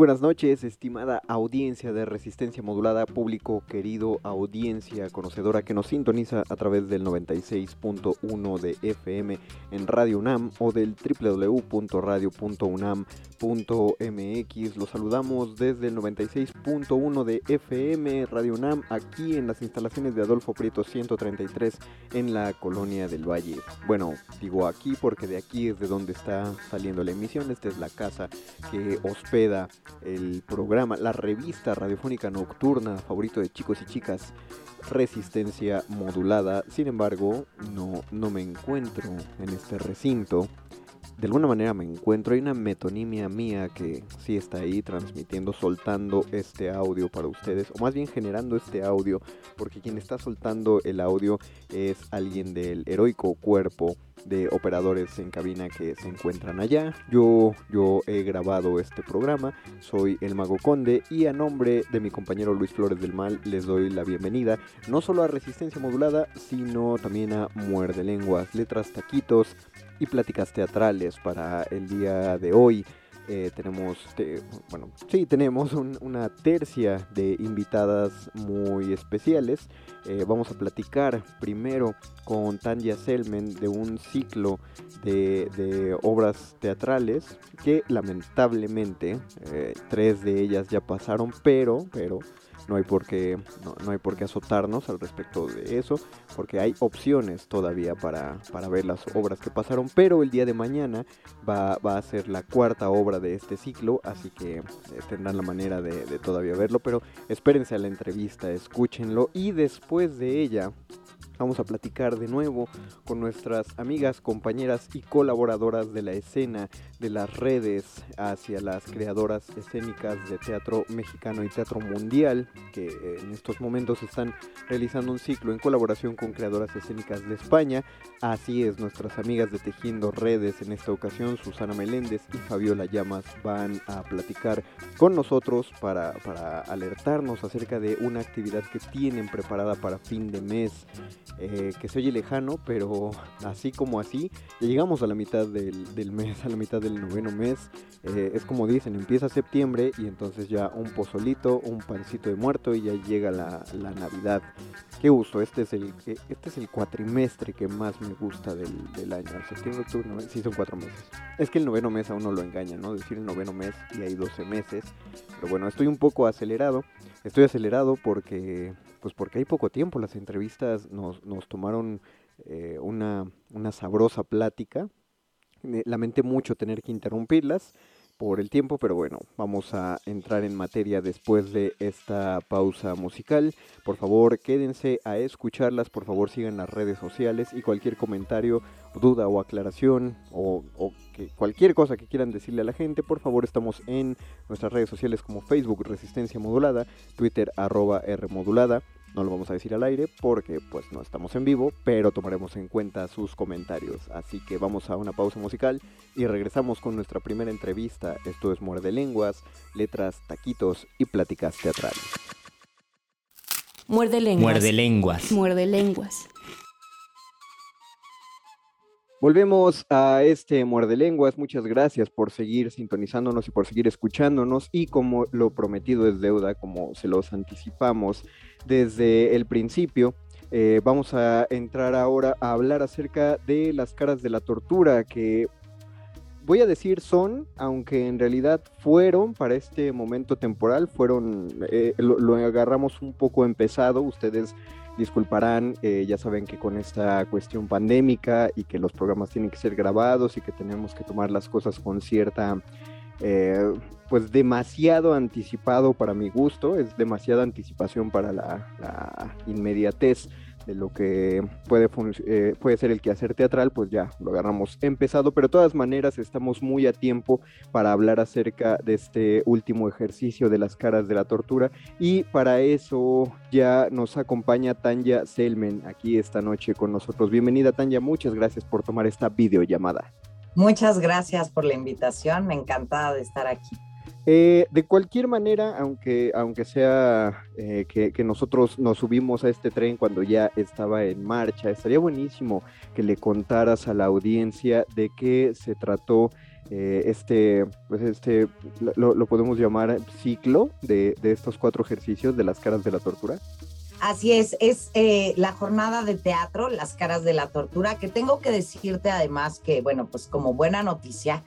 Buenas noches, estimada audiencia de Resistencia Modulada, público querido, audiencia conocedora que nos sintoniza a través del 96.1 de FM en Radio UNAM o del www.radio.unam.mx. Los saludamos desde el 96.1 de FM Radio UNAM, aquí en las instalaciones de Adolfo Prieto 133 en la Colonia del Valle. Bueno, digo aquí porque de aquí es de donde está saliendo la emisión, esta es la casa que hospeda el programa, la revista radiofónica nocturna favorito de chicos y chicas, Resistencia Modulada. Sin embargo, no, no me encuentro en este recinto. De alguna manera me encuentro, hay una metonimia mía que sí está ahí transmitiendo, soltando este audio para ustedes, o más bien generando este audio, porque quien está soltando el audio es alguien del heroico cuerpo de operadores en cabina que se encuentran allá. Yo, yo he grabado este programa, soy el Mago Conde y a nombre de mi compañero Luis Flores del Mal les doy la bienvenida no solo a Resistencia Modulada, sino también a Muerde Lenguas, Letras Taquitos y Pláticas Teatrales para el día de hoy. Eh, tenemos, bueno, sí, tenemos una tercia de invitadas muy especiales. Eh, vamos a platicar primero con Tanya Selmen de un ciclo de, obras teatrales que lamentablemente eh, tres de ellas ya pasaron, pero, pero no hay por qué, no, hay por qué azotarnos al respecto de eso, porque hay opciones todavía para, para ver las obras que pasaron, pero el día de mañana va, va a ser la cuarta obra de este ciclo, así que eh, tendrán la manera de, de todavía verlo, pero espérense a la entrevista, escúchenlo y después de ella Vamos a platicar de nuevo con nuestras amigas, compañeras y colaboradoras de la escena, de las redes, hacia las creadoras escénicas de teatro mexicano y teatro mundial, que en estos momentos están realizando un ciclo en colaboración con creadoras escénicas de España. Así es, nuestras amigas de Tejiendo Redes en esta ocasión, Susana Meléndez y Fabiola Llamas, van a platicar con nosotros para, para alertarnos acerca de una actividad que tienen preparada para fin de mes. Eh, que se oye lejano, pero así como así, ya llegamos a la mitad del, mes, a la mitad del noveno mes. Eh, es como dicen, empieza septiembre y entonces ya un pozolito, un pancito de muerto y ya llega la, Navidad. Qué gusto, este es el eh, este es el cuatrimestre que más me gusta del, año. Septiembre, octubre, sí son cuatro meses. Es que el noveno mes a uno lo engaña, ¿no? Decir el noveno mes y hay 12 meses. Pero bueno, estoy un poco acelerado. Estoy acelerado porque pues porque hay poco tiempo. Las entrevistas nos, nos tomaron eh, una, una sabrosa plática. Lamenté mucho tener que interrumpirlas por el tiempo, pero bueno, vamos a entrar en materia después de esta pausa musical. Por favor, quédense a escucharlas, por favor sigan las redes sociales y cualquier comentario, duda o aclaración o, cualquier cosa que quieran decirle a la gente, por favor estamos en nuestras redes sociales como Facebook Resistencia Modulada, Twitter arroba R Modulada No lo vamos a decir al aire porque pues no estamos en vivo, pero tomaremos en cuenta sus comentarios. Así que vamos a una pausa musical y regresamos con nuestra primera entrevista. Esto es Muerde Lenguas, letras, taquitos y pláticas teatrales. Muerde lenguas. Muerde lenguas. Muerde lenguas. Volvemos a este Muerde Lenguas. Muchas gracias por seguir sintonizándonos y por seguir escuchándonos. Y como lo prometido es deuda, como se los anticipamos desde el principio, eh, vamos a entrar ahora a hablar acerca de las caras de la tortura que voy a decir son, aunque en realidad fueron para este momento temporal, fueron, eh, lo, lo agarramos un poco empezado. Ustedes disculparán, eh, ya saben que con esta cuestión pandémica y que los programas tienen que ser grabados y que tenemos que tomar las cosas con cierta, eh, pues demasiado anticipado para mi gusto, es demasiada anticipación para la, la inmediatez de lo que puede, eh, puede ser el quehacer teatral, pues ya lo agarramos empezado, pero de todas maneras estamos muy a tiempo para hablar acerca de este último ejercicio de las caras de la tortura y para eso ya nos acompaña Tanya Selmen aquí esta noche con nosotros. Bienvenida Tanya, muchas gracias por tomar esta videollamada. Muchas gracias por la invitación, encantada de estar aquí. Eh, de cualquier manera, aunque, aunque sea eh, que, nosotros nos subimos a este tren cuando ya estaba en marcha, estaría buenísimo que le contaras a la audiencia de qué se trató eh, este, pues este, lo, lo, podemos llamar ciclo de, de, estos cuatro ejercicios de las caras de la tortura. Así es, es la jornada de teatro, las caras de la tortura, que tengo que decirte además que, bueno, pues como buena noticia,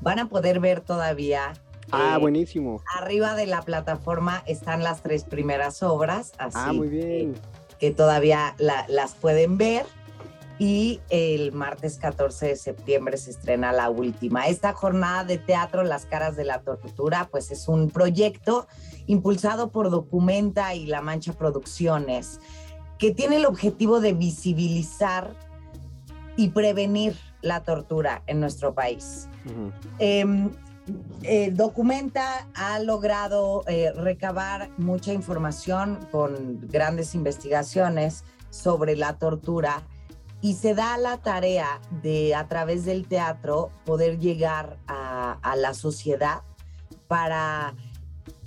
van a poder ver todavía Ah, buenísimo. Arriba de la plataforma están las tres primeras obras, así ah, muy bien. Que, que todavía la, las pueden ver. Y el martes 14 de septiembre se estrena la última. Esta jornada de teatro, Las caras de la tortura, pues es un proyecto impulsado por Documenta y La Mancha Producciones, que tiene el objetivo de visibilizar y prevenir la tortura en nuestro país. Uh -huh. eh, eh, Documenta ha logrado eh, recabar mucha información con grandes investigaciones sobre la tortura y se da la tarea de a través del teatro poder llegar a, a la sociedad para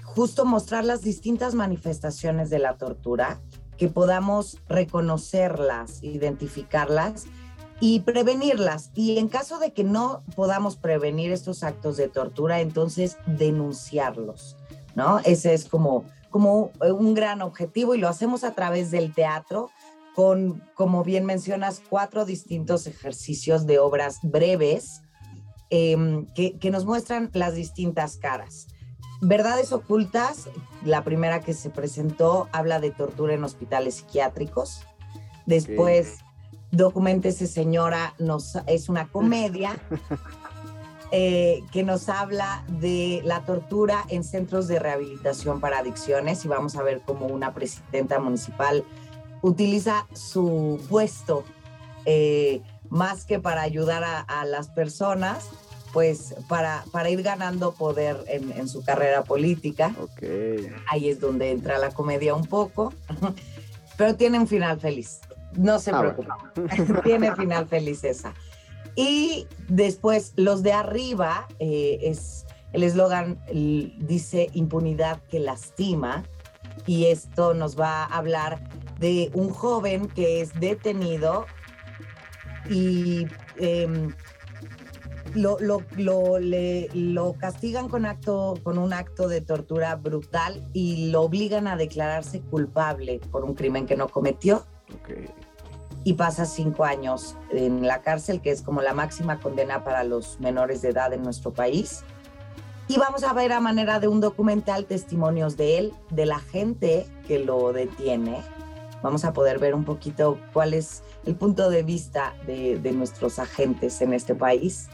justo mostrar las distintas manifestaciones de la tortura, que podamos reconocerlas, identificarlas y prevenirlas. Y en caso de que no podamos prevenir estos actos de tortura, entonces denunciarlos, ¿no? Ese es como, como un gran objetivo y lo hacemos a través del teatro con, como bien mencionas, cuatro distintos ejercicios de obras breves eh, que, que nos muestran las distintas caras. Verdades ocultas, la primera que se presentó habla de tortura en hospitales psiquiátricos. Después, Documentese Señora nos, es una comedia eh, que nos habla de la tortura en centros de rehabilitación para adicciones y vamos a ver cómo una presidenta municipal utiliza su puesto eh, más que para ayudar a, a, las personas, pues para, para ir ganando poder en, en su carrera política. Okay. Ahí es donde entra la comedia un poco, pero tiene un final feliz. No se ah, preocupen, bueno. tiene final feliz esa. Y después, los de arriba, eh, es el eslogan dice impunidad que lastima. Y esto nos va a hablar de un joven que es detenido y eh, lo, lo, lo, le, lo, castigan con, acto, con un acto de tortura brutal y lo obligan a declararse culpable por un crimen que no cometió. Okay y pasa cinco años en la cárcel, que es como la máxima condena para los menores de edad en nuestro país. Y vamos a ver a manera de un documental testimonios de él, de la gente que lo detiene. Vamos a poder ver un poquito cuál es el punto de vista de, nuestros agentes en este país.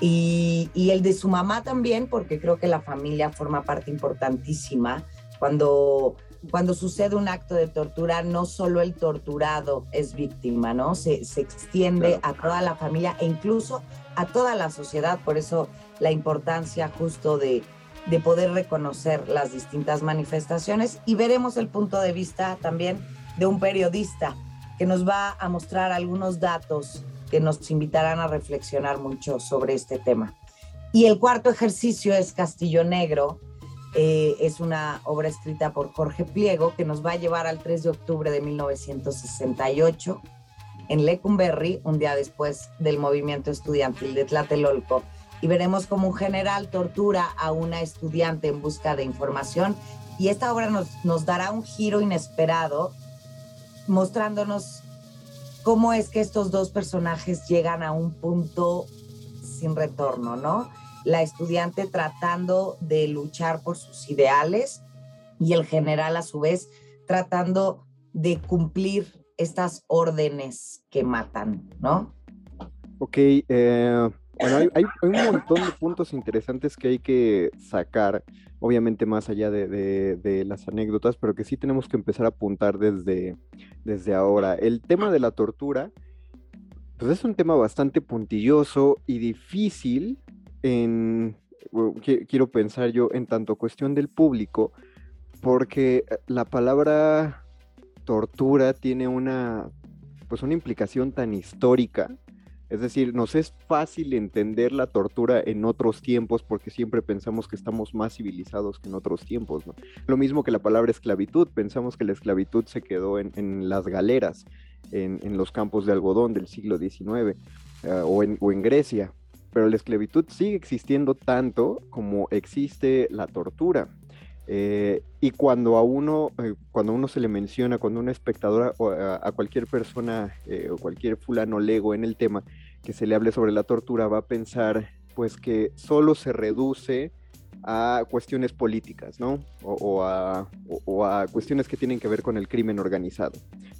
Y, el de su mamá también, porque creo que la familia forma parte importantísima cuando cuando sucede un acto de tortura, no solo el torturado es víctima, ¿no? Se, se extiende claro. a toda la familia e incluso a toda la sociedad. Por eso la importancia justo de, de poder reconocer las distintas manifestaciones y veremos el punto de vista también de un periodista que nos va a mostrar algunos datos que nos invitarán a reflexionar mucho sobre este tema. Y el cuarto ejercicio es Castillo Negro. Eh, es una obra escrita por Jorge Pliego que nos va a llevar al 3 de octubre de 1968 en Lecumberri, un día después del movimiento estudiantil de Tlatelolco. Y veremos cómo un general tortura a una estudiante en busca de información. Y esta obra nos, nos dará un giro inesperado, mostrándonos cómo es que estos dos personajes llegan a un punto sin retorno, ¿no? La estudiante tratando de luchar por sus ideales y el general a su vez tratando de cumplir estas órdenes que matan, ¿no? Ok, eh, bueno, hay, un montón de puntos interesantes que hay que sacar, obviamente más allá de, las anécdotas, pero que sí tenemos que empezar a apuntar desde, desde ahora. El tema de la tortura, pues es un tema bastante puntilloso y difícil en, quiero pensar yo, en tanto cuestión del público, porque la palabra tortura tiene una, pues una implicación tan histórica. Es decir, nos es fácil entender la tortura en otros tiempos porque siempre pensamos que estamos más civilizados que en otros tiempos. Lo mismo que la palabra esclavitud, pensamos que la esclavitud se quedó en, las galeras, en, los campos de algodón del siglo XIX eh, o en Grecia, pero la esclavitud sigue existiendo tanto como existe la tortura. Eh, y cuando a uno, eh, cuando uno se le menciona, cuando una espectadora o a, cualquier persona eh, o cualquier fulano lego en el tema que se le hable sobre la tortura, va a pensar pues que solo se reduce a cuestiones políticas, ¿no? O, a, cuestiones que tienen que ver con el crimen organizado.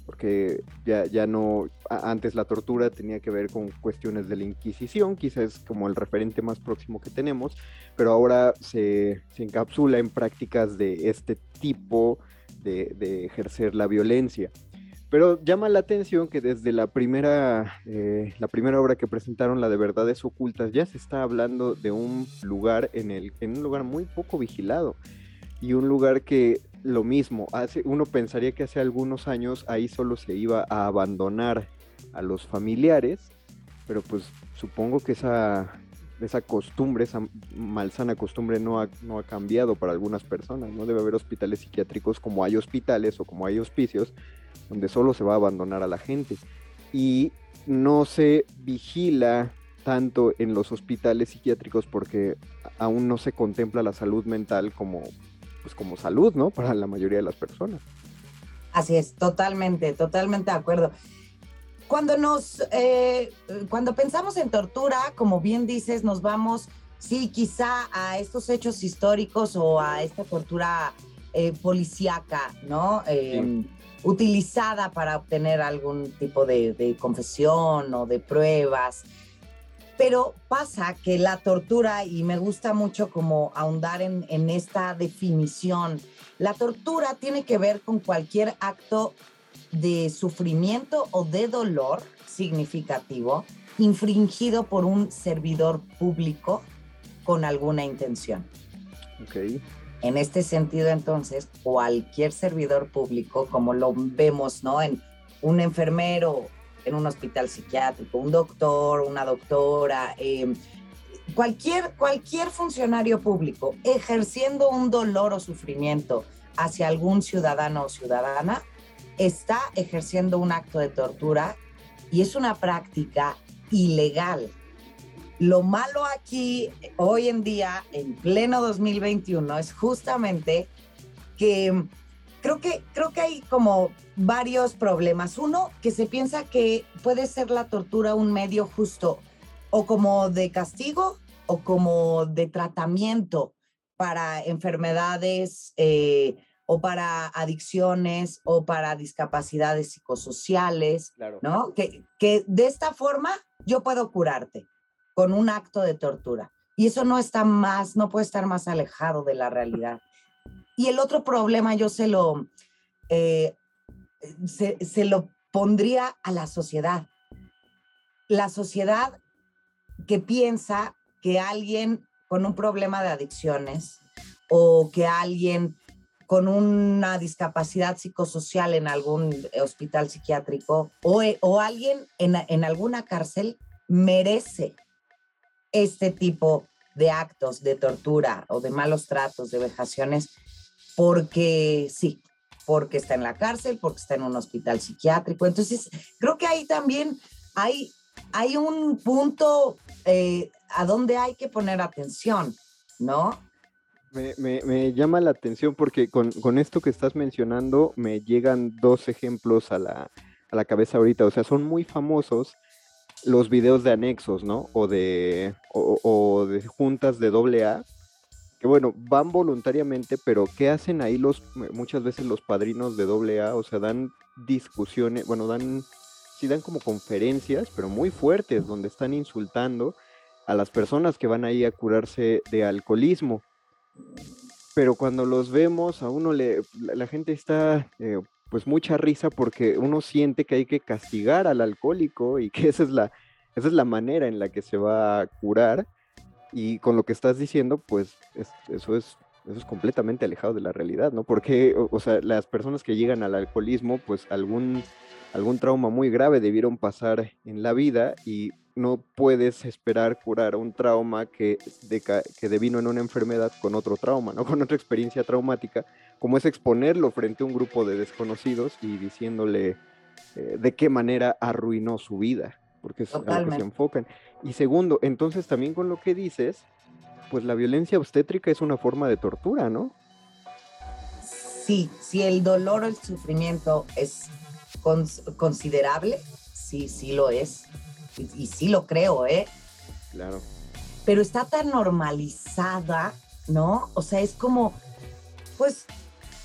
Porque ya, ya no, antes la tortura tenía que ver con cuestiones de la Inquisición, quizás como el referente más próximo que tenemos, pero ahora se, encapsula en prácticas de este tipo de, de ejercer la violencia. Pero llama la atención que desde la primera, eh, la primera obra que presentaron, la de Verdades Ocultas, ya se está hablando de un lugar en, el, en un lugar muy poco vigilado y un lugar que lo mismo, hace, uno pensaría que hace algunos años ahí solo se iba a abandonar a los familiares, pero pues supongo que esa, esa costumbre, esa malsana costumbre no ha, no ha cambiado para algunas personas, no debe haber hospitales psiquiátricos como hay hospitales o como hay hospicios donde solo se va a abandonar a la gente. Y no se vigila tanto en los hospitales psiquiátricos porque aún no se contempla la salud mental como, pues como salud, ¿no? Para la mayoría de las personas. Así es, totalmente, totalmente de acuerdo. Cuando nos, eh, cuando pensamos en tortura, como bien dices, nos vamos, sí, quizá a estos hechos históricos o a esta tortura eh, policíaca, ¿no? Em, utilizada para obtener algún tipo de, confesión o de pruebas. Pero pasa que la tortura, y me gusta mucho como ahondar en, en esta definición, la tortura tiene que ver con cualquier acto de sufrimiento o de dolor significativo infringido por un servidor público con alguna intención. Okay. En este sentido, entonces, cualquier servidor público, como lo vemos, ¿no? En un enfermero en un hospital psiquiátrico, un doctor, una doctora, em, cualquier, cualquier funcionario público ejerciendo un dolor o sufrimiento hacia algún ciudadano o ciudadana, está ejerciendo un acto de tortura y es una práctica ilegal lo malo aquí, hoy en día, en pleno 2021, es justamente que creo que, creo que hay como varios problemas. Uno, que se piensa que puede ser la tortura un medio justo o como de castigo o como de tratamiento para enfermedades eh, o para adicciones o para discapacidades psicosociales, ¿no? Que, que de esta forma yo puedo curarte con un acto de tortura. Y eso no está más, no puede estar más alejado de la realidad. Y el otro problema yo se lo, eh, se, se lo pondría a la sociedad. La sociedad que piensa que alguien con un problema de adicciones o que alguien con una discapacidad psicosocial en algún hospital psiquiátrico o, o alguien en, en alguna cárcel merece este tipo de actos de tortura o de malos tratos, de vejaciones, porque sí, porque está en la cárcel, porque está en un hospital psiquiátrico. Entonces, creo que ahí también hay, hay un punto eh, a donde hay que poner atención, ¿no? Me, me, me llama la atención porque con, con, esto que estás mencionando me llegan dos ejemplos a la, a la cabeza ahorita. O sea, son muy famosos los videos de anexos, ¿no? O de, o, de juntas de doble A, que bueno, van voluntariamente, pero ¿qué hacen ahí los, muchas veces los padrinos de doble A? O sea, dan discusiones, bueno, dan, sí dan como conferencias, pero muy fuertes, donde están insultando a las personas que van ahí a curarse de alcoholismo. Pero cuando los vemos, a uno le, la gente está eh, pues mucha risa porque uno siente que hay que castigar al alcohólico y que esa es la, esa es la manera en la que se va a curar. Y con lo que estás diciendo, pues es, eso, es, eso es completamente alejado de la realidad, ¿no? Porque, o, o, sea, las personas que llegan al alcoholismo, pues algún, algún trauma muy grave debieron pasar en la vida y no puedes esperar curar un trauma que, de, que devino en una enfermedad con otro trauma, ¿no? Con otra experiencia traumática, como es exponerlo frente a un grupo de desconocidos y diciéndole eh, de qué manera arruinó su vida, porque es Totalmente. a lo que se enfocan. Y segundo, entonces también con lo que dices, pues la violencia obstétrica es una forma de tortura, ¿no? Sí, si el dolor o el sufrimiento es cons considerable, sí, sí lo es. Y, y, sí lo creo, ¿eh? Claro. Pero está tan normalizada, ¿no? O sea, es como, pues,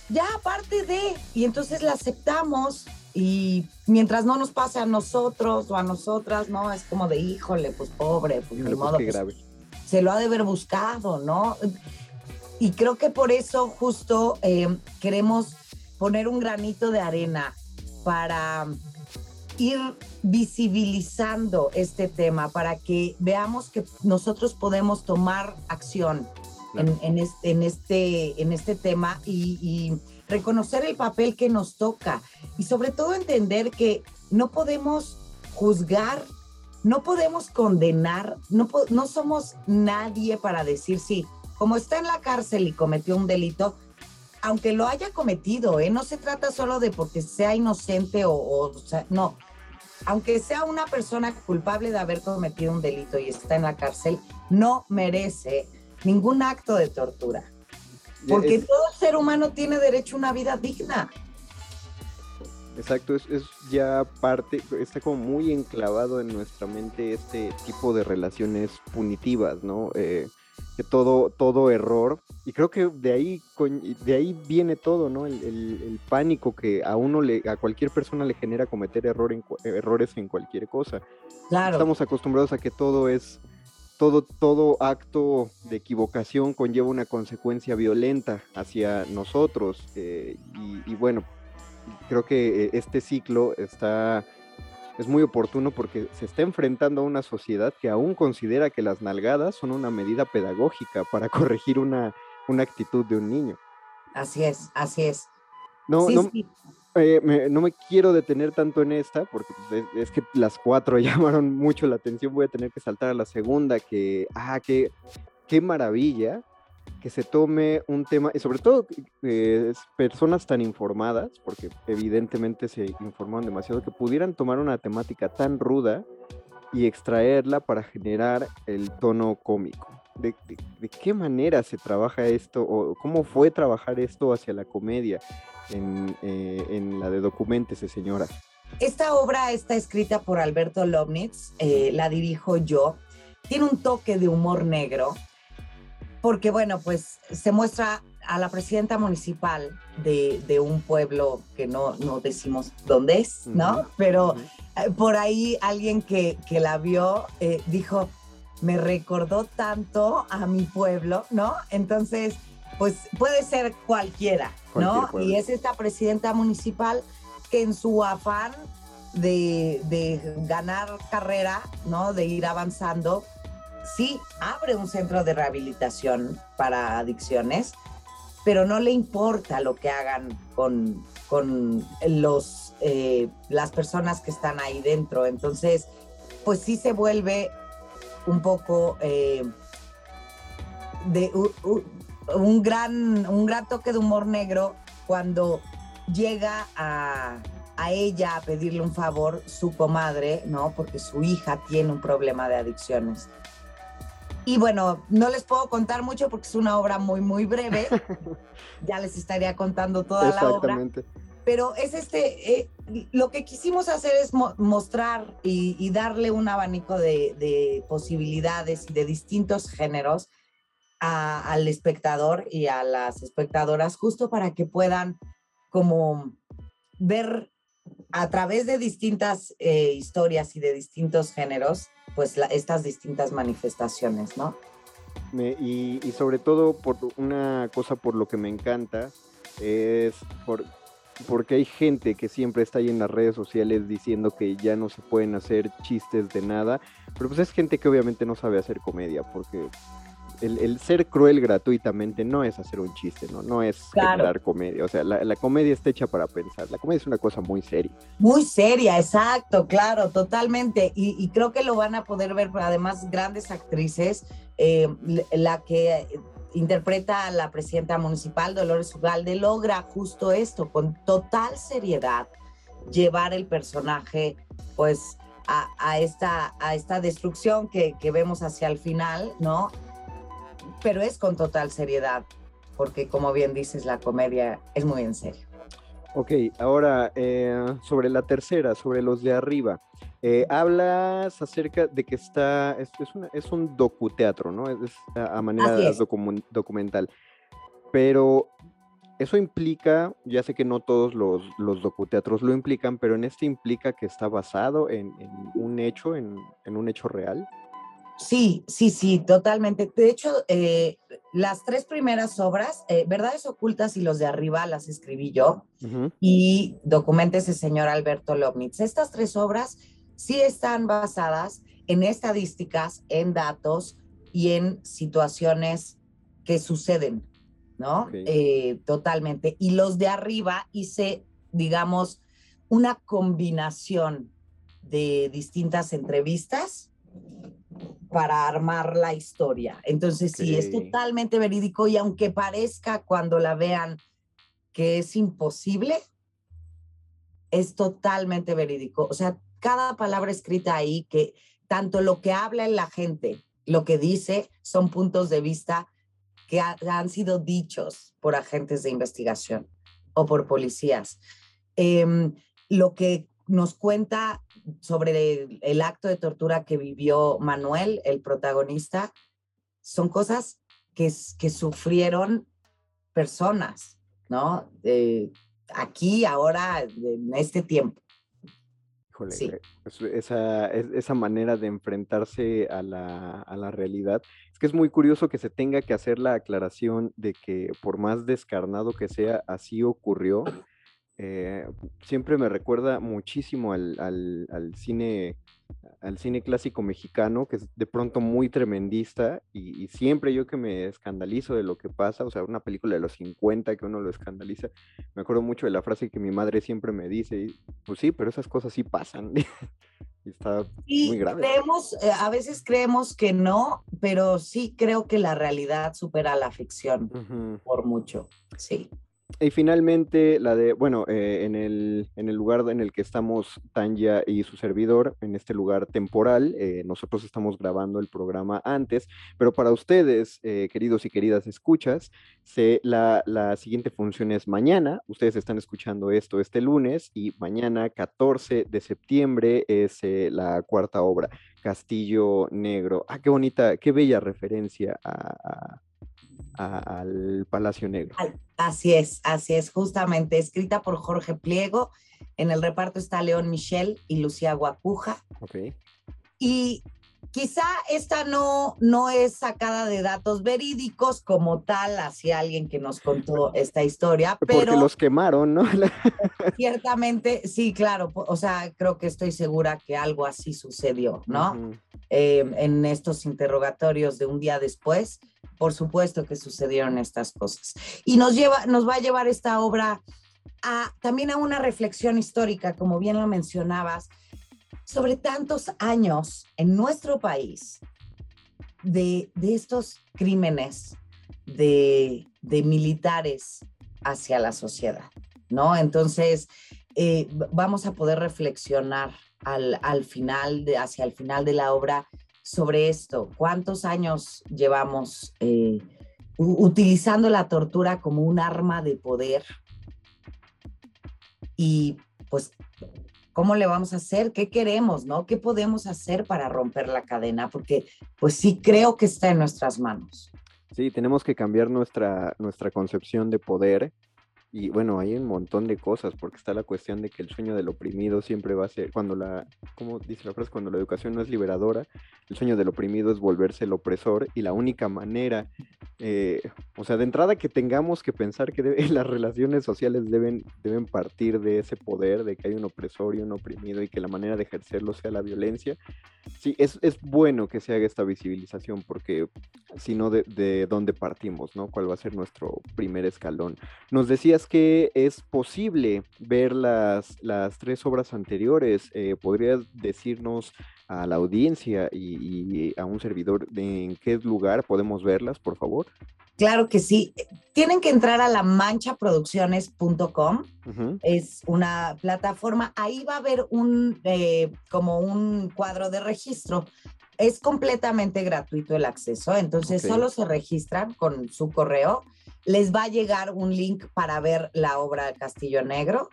ya aparte de, y entonces la aceptamos y mientras no nos pase a nosotros o a nosotras, ¿no? Es como de, híjole, pues pobre, pues híjole, ni modo. Pues, pues, se lo ha de haber buscado, ¿no? Y creo que por eso justo eh, queremos poner un granito de arena para ir visibilizando este tema, para que veamos que nosotros podemos tomar acción en, en, este, en, este, en este tema y, y reconocer el papel que nos toca. Y sobre todo entender que no podemos juzgar, no podemos condenar, no, no somos nadie para decir sí, como está en la cárcel y cometió un delito, aunque lo haya cometido, ¿eh? no se trata solo de porque sea inocente o, o, o sea, no, aunque sea una persona culpable de haber cometido un delito y está en la cárcel, no merece ningún acto de tortura. Porque es, todo ser humano tiene derecho a una vida digna. Exacto, es, es, ya parte, está como muy enclavado en nuestra mente este tipo de relaciones punitivas, ¿no? Eh, que todo, todo error, y creo que de ahí, de ahí viene todo, ¿no? El, el, el pánico que a uno, le, a cualquier persona le genera cometer error en, errores en cualquier cosa. Claro. Estamos acostumbrados a que todo es todo, todo acto de equivocación conlleva una consecuencia violenta hacia nosotros. Eh, y, y, bueno, creo que este ciclo está, es muy oportuno porque se está enfrentando a una sociedad que aún considera que las nalgadas son una medida pedagógica para corregir una, una actitud de un niño. Así es, así es. No, sí, no, sí. eh, me, no me quiero detener tanto en esta, porque es, es, que las cuatro llamaron mucho la atención. Voy a tener que saltar a la segunda, que, ah, qué, qué maravilla que se tome un tema, y sobre todo eh, personas tan informadas, porque evidentemente se informaron demasiado, que pudieran tomar una temática tan ruda y extraerla para generar el tono cómico. De, qué manera se trabaja esto o cómo fue trabajar esto hacia la comedia en, eh, en la de Documentese, señora. Esta obra está escrita por Alberto Lobnitz, eh, la dirijo yo. Tiene un toque de humor negro, porque bueno, pues se muestra a la presidenta municipal de, de un pueblo que no, no, decimos dónde es, ¿no? Uh -huh. Pero -huh. por ahí alguien que, que la vio eh, dijo, me recordó tanto a mi pueblo, ¿no? Entonces, pues puede ser cualquiera, ¿no? Y es esta presidenta municipal que en su afán de, de, ganar carrera, ¿no? De ir avanzando, sí abre un centro de rehabilitación para adicciones, pero no le importa lo que hagan con, con los, eh, las personas que están ahí dentro. Entonces, pues sí se vuelve un poco eh, de un, gran, un gran toque de humor negro cuando llega a, a ella a pedirle un favor su comadre, ¿no? Porque su hija tiene un problema de adicciones. Y bueno, no les puedo contar mucho porque es una obra muy, muy breve. ya les estaría contando toda la obra. Pero es este, eh, lo que quisimos hacer es mostrar y, darle un abanico de, posibilidades y de distintos géneros al espectador y a las espectadoras, justo para que puedan como ver a través de distintas eh, historias y de distintos géneros, pues estas distintas manifestaciones, ¿no? y, sobre todo por una cosa por lo que me encanta es por, porque hay gente que siempre está ahí en las redes sociales diciendo que ya no se pueden hacer chistes de nada, pero pues es gente que obviamente no sabe hacer comedia, porque el, ser cruel gratuitamente no es hacer un chiste, ¿no? No es generar comedia. O sea, la, comedia está hecha para pensar. La comedia es una cosa muy seria. Muy seria, exacto, claro, totalmente. Y, creo que lo van a poder ver, además, grandes actrices. Eh, la que interpreta a la presidenta municipal, Dolores Ugalde, logra justo esto, con total seriedad, llevar el personaje, pues, a, esta, a esta destrucción que, que vemos hacia el final, ¿no? Pero es con total seriedad, porque como bien dices, la comedia es muy en serio. Ok, ahora eh, sobre la tercera, sobre los de arriba. Eh, hablas acerca de que está, es, es, un docuteatro, ¿no? Es, a, manera documental. Pero eso implica, ya sé que no todos los, los docuteatros lo implican, pero en este implica que está basado en, un hecho, en, en un hecho real. Sí, sí, sí, totalmente. De hecho, eh, las tres primeras obras, eh, Verdades Ocultas y los de arriba, las escribí yo y documente ese señor Alberto Lobnitz. Estas tres obras sí están basadas en estadísticas, en datos y en situaciones que suceden, ¿no? Eh, totalmente. Y los de arriba hice, digamos, una combinación de distintas entrevistas para armar la historia. Entonces, sí, es totalmente verídico y aunque parezca cuando la vean que es imposible, es totalmente verídico. O sea, cada palabra escrita ahí, que tanto lo que habla la gente, lo que dice, son puntos de vista que han sido dichos por agentes de investigación o por policías. Em, lo que nos cuenta sobre el, acto de tortura que vivió Manuel, el protagonista, son cosas que, que sufrieron personas, ¿no? aquí, ahora, en este tiempo. Híjole, eh, esa, esa manera de enfrentarse a la, a la realidad. Es que es muy curioso que se tenga que hacer la aclaración de que por más descarnado que sea, así ocurrió eh, siempre me recuerda muchísimo al, cine al cine clásico mexicano, que es de pronto muy tremendista, y, siempre yo que me escandalizo de lo que pasa, o sea, una película de los 50 que uno lo escandaliza, me acuerdo mucho de la frase que mi madre siempre me dice, pues sí, pero esas cosas sí pasan. y está muy grave. Creemos, eh, a veces creemos que no, pero sí creo que la realidad supera la ficción por mucho, sí. Y finalmente, la de, bueno, eh, en, el, en el lugar en el que estamos Tanya y su servidor, en este lugar temporal, eh, nosotros estamos grabando el programa antes, pero para ustedes, eh, queridos y queridas escuchas, se, la, la, siguiente función es mañana, ustedes están escuchando esto este lunes y mañana 14 de septiembre es la cuarta obra, Castillo Negro. Ah, qué bonita, qué bella referencia a al Palacio Negro. Así es, así es, justamente, escrita por Jorge Pliego. En el reparto está León Michel y Lucía Guapuja. Ok. Y quizá esta no, no es sacada de datos verídicos como tal, hacia alguien que nos contó esta historia, pero... Porque los quemaron, ¿no? ciertamente, sí, claro, o sea, creo que estoy segura que algo así sucedió, ¿no? Eh, en estos interrogatorios de un día después, por supuesto que sucedieron estas cosas. Y nos, lleva, nos va a llevar esta obra a, también a una reflexión histórica, como bien lo mencionabas, sobre tantos años en nuestro país de, de estos crímenes de, de, militares hacia la sociedad, ¿no? Entonces, eh, vamos a poder reflexionar al, al final, de, hacia el final de la obra, sobre esto. ¿Cuántos años llevamos eh, utilizando la tortura como un arma de poder? Y pues, ¿cómo le vamos a hacer? ¿Qué queremos, no? ¿Qué podemos hacer para romper la cadena? Porque pues sí creo que está en nuestras manos. Sí, tenemos que cambiar nuestra, nuestra concepción de poder y bueno, hay un montón de cosas, porque está la cuestión de que el sueño del oprimido siempre va a ser, cuando la, como dice la frase, cuando la educación no es liberadora, el sueño del oprimido es volverse el opresor y la única manera, eh, o sea, de entrada que tengamos que pensar que las relaciones sociales deben, deben partir de ese poder, de que hay un opresor y un oprimido y que la manera de ejercerlo sea la violencia. Sí, es, es bueno que se haga esta visibilización porque si no, de, de dónde partimos, ¿no? ¿Cuál va a ser nuestro primer escalón? Nos decías que es posible ver las, las tres obras anteriores. Eh, ¿Podrías decirnos a la audiencia y, a un servidor en qué lugar podemos verlas, por favor? Claro que sí. Tienen que entrar a la manchaproducciones.com. Es una plataforma. Ahí va a haber un eh, como un cuadro de registro. Es completamente gratuito el acceso, entonces solo se registran con su correo les va a llegar un link para ver la obra de Castillo Negro.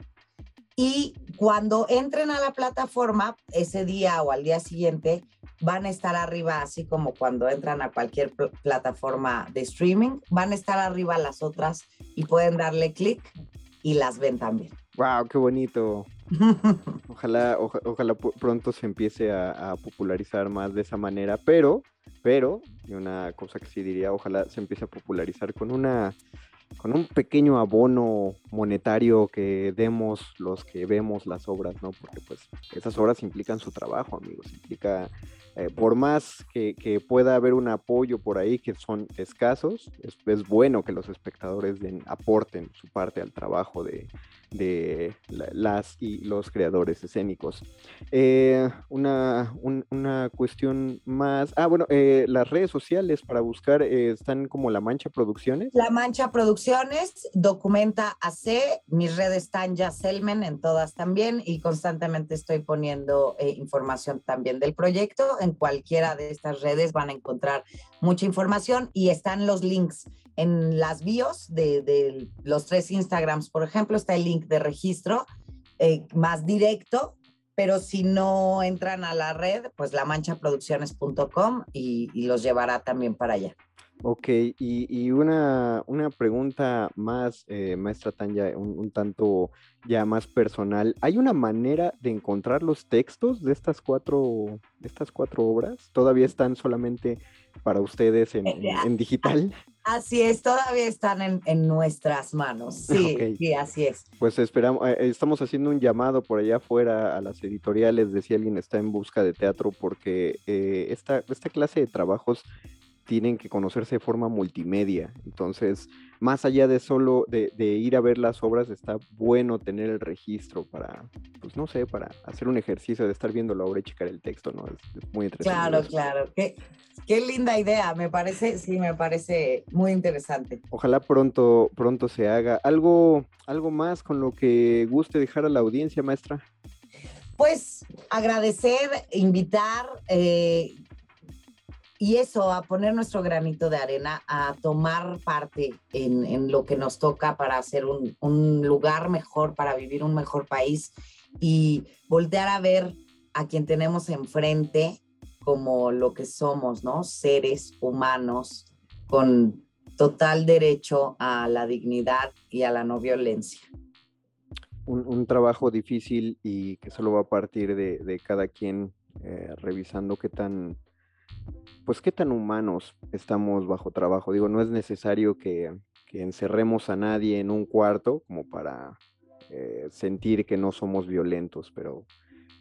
Y cuando entren a la plataforma, ese día o al día siguiente, van a estar arriba, así como cuando entran a cualquier pl plataforma de streaming, van a estar arriba las otras y pueden darle clic y las ven también. ¡Wow! ¡Qué bonito! Ojalá, ojalá pronto se empiece a, a, popularizar más de esa manera, pero, pero, y una cosa que sí diría, ojalá se empiece a popularizar con una con un pequeño abono monetario que demos los que vemos las obras, ¿no? Porque pues esas obras implican su trabajo, amigos, implica, eh, por más que, que, pueda haber un apoyo por ahí que son escasos, es, es bueno que los espectadores den, aporten su parte al trabajo de, de las y los creadores escénicos. Eh, una, un, una, cuestión más. Ah, bueno, eh, las redes sociales para buscar eh, están como La Mancha Producciones. La Mancha Producciones, Documenta AC, mis redes están ya Selmen en todas también y constantemente estoy poniendo información también del proyecto. En cualquiera de estas redes van a encontrar mucha información y están los links en las bios de, los tres Instagrams, por ejemplo, está el link de registro eh, más directo, pero si no entran a la red, pues lamanchaproducciones.com y, y los llevará también para allá. Ok, y, y una, una, pregunta más, eh, maestra Tanya, un, un, tanto ya más personal. ¿Hay una manera de encontrar los textos de estas cuatro, de estas cuatro obras? ¿Todavía están solamente para ustedes en, en, en digital? Así es, todavía están en, en nuestras manos. Sí, okay. sí, así es. Pues esperamos, eh, estamos haciendo un llamado por allá afuera a las editoriales de si alguien está en busca de teatro, porque eh, esta, esta clase de trabajos tienen que conocerse de forma multimedia. Entonces, más allá de solo de, de, ir a ver las obras, está bueno tener el registro para, pues no sé, para hacer un ejercicio de estar viendo la obra y checar el texto, ¿no? Es, es muy interesante. Claro, claro. Qué, qué, linda idea. Me parece, sí, me parece muy interesante. Ojalá pronto, pronto se haga. ¿Algo, algo más con lo que guste dejar a la audiencia, maestra? Pues agradecer, invitar, eh, y eso, a poner nuestro granito de arena, a tomar parte en, en lo que nos toca para hacer un, un, lugar mejor, para vivir un mejor país y voltear a ver a quien tenemos enfrente como lo que somos, ¿no? Seres humanos con total derecho a la dignidad y a la no violencia. Un, trabajo difícil y que solo va a partir de, de cada quien eh, revisando qué tan pues qué tan humanos estamos bajo trabajo. Digo, no es necesario que, encerremos a nadie en un cuarto como para eh, sentir que no somos violentos, pero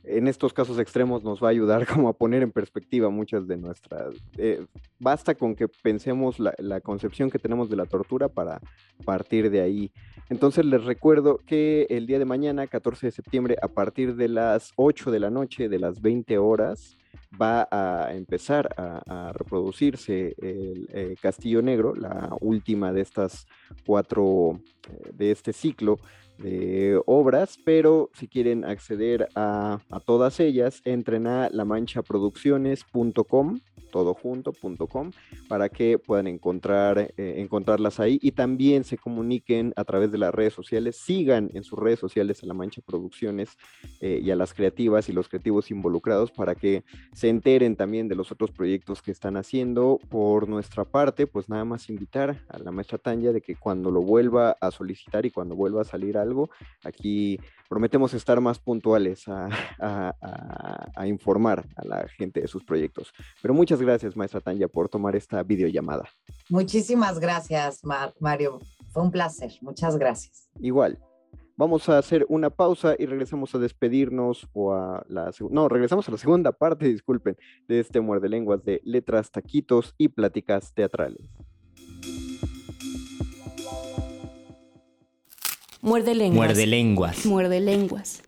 en estos casos extremos nos va a ayudar como a poner en perspectiva muchas de nuestras... Eh, basta con que pensemos la, la, concepción que tenemos de la tortura para partir de ahí. Entonces les recuerdo que el día de mañana, 14 de septiembre, a partir de las 8 de la noche, de las 20 horas, va a empezar a, reproducirse el eh, Castillo Negro, la última de estas cuatro, eh, de este ciclo de obras, pero si quieren acceder a, a todas ellas, entren a lamanchaproducciones.com todojunto.com para que puedan encontrar, eh, encontrarlas ahí y también se comuniquen a través de las redes sociales, sigan en sus redes sociales a La Mancha Producciones eh, y a las creativas y los creativos involucrados para que se enteren también de los otros proyectos que están haciendo. Por nuestra parte, pues nada más invitar a la maestra Tanya de que cuando lo vuelva a solicitar y cuando vuelva a salir algo, aquí prometemos estar más puntuales a, informar a la gente de sus proyectos. Pero muchas gracias, maestra Tanya, por tomar esta videollamada. Muchísimas gracias, Mario. Fue un placer. Muchas gracias. Igual. Vamos a hacer una pausa y regresamos a despedirnos o a la no, regresamos a la segunda parte, disculpen, de este muerde lenguas de letras, taquitos y pláticas teatrales. Muerde lenguas. Muerde lenguas. Muerde lenguas.